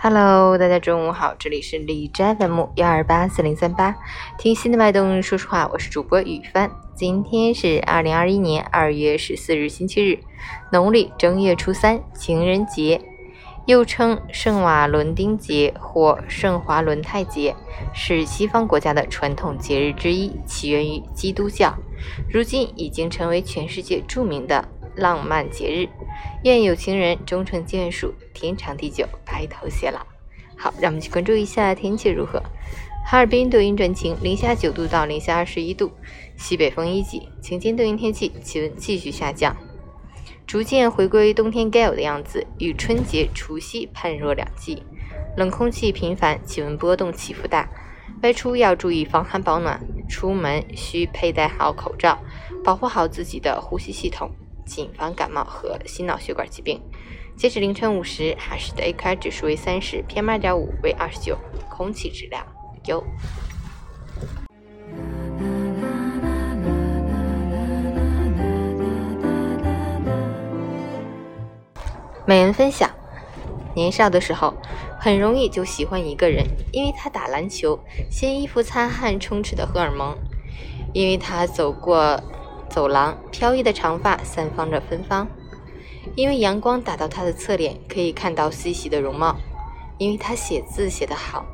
Hello，大家中午好，这里是李斋 FM 幺二八四零三八，听心的脉动，说实话，我是主播雨帆。今天是二零二一年二月十四日，星期日，农历正月初三，情人节，又称圣瓦伦丁节或圣华伦泰节，是西方国家的传统节日之一，起源于基督教，如今已经成为全世界著名的浪漫节日。愿有情人终成眷属，天长地久，白头偕老。好，让我们去关注一下天气如何。哈尔滨多云转晴，零下九度到零下二十一度，西北风一级，晴间多云天气，气温继续下降，逐渐回归冬天该有的样子，与春节、除夕判若两季。冷空气频繁，气温波动起伏大，外出要注意防寒保暖，出门需佩戴好口罩，保护好自己的呼吸系统。谨防感冒和心脑血管疾病。截止凌晨五时，哈市的 AQI 指数为三十，PM 二点五为二十九，空气质量优。美人分享：年少的时候，很容易就喜欢一个人，因为他打篮球，先衣服擦汗充斥的荷尔蒙；因为他走过。走廊，飘逸的长发散发着芬芳，因为阳光打到他的侧脸，可以看到细细的容貌。因为他写字写得好，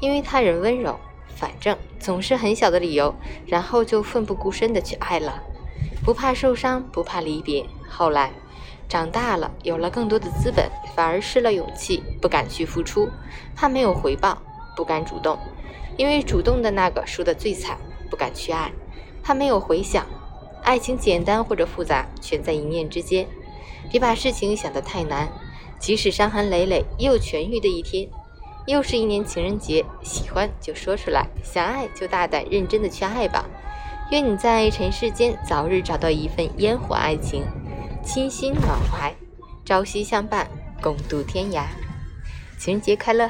因为他人温柔，反正总是很小的理由，然后就奋不顾身的去爱了，不怕受伤，不怕离别。后来长大了，有了更多的资本，反而失了勇气，不敢去付出，怕没有回报，不敢主动，因为主动的那个输得最惨，不敢去爱，怕没有回响。爱情简单或者复杂，全在一念之间。别把事情想得太难，即使伤痕累累，也有痊愈的一天。又是一年情人节，喜欢就说出来，想爱就大胆认真的去爱吧。愿你在尘世间早日找到一份烟火爱情，倾心暖怀，朝夕相伴，共度天涯。情人节快乐！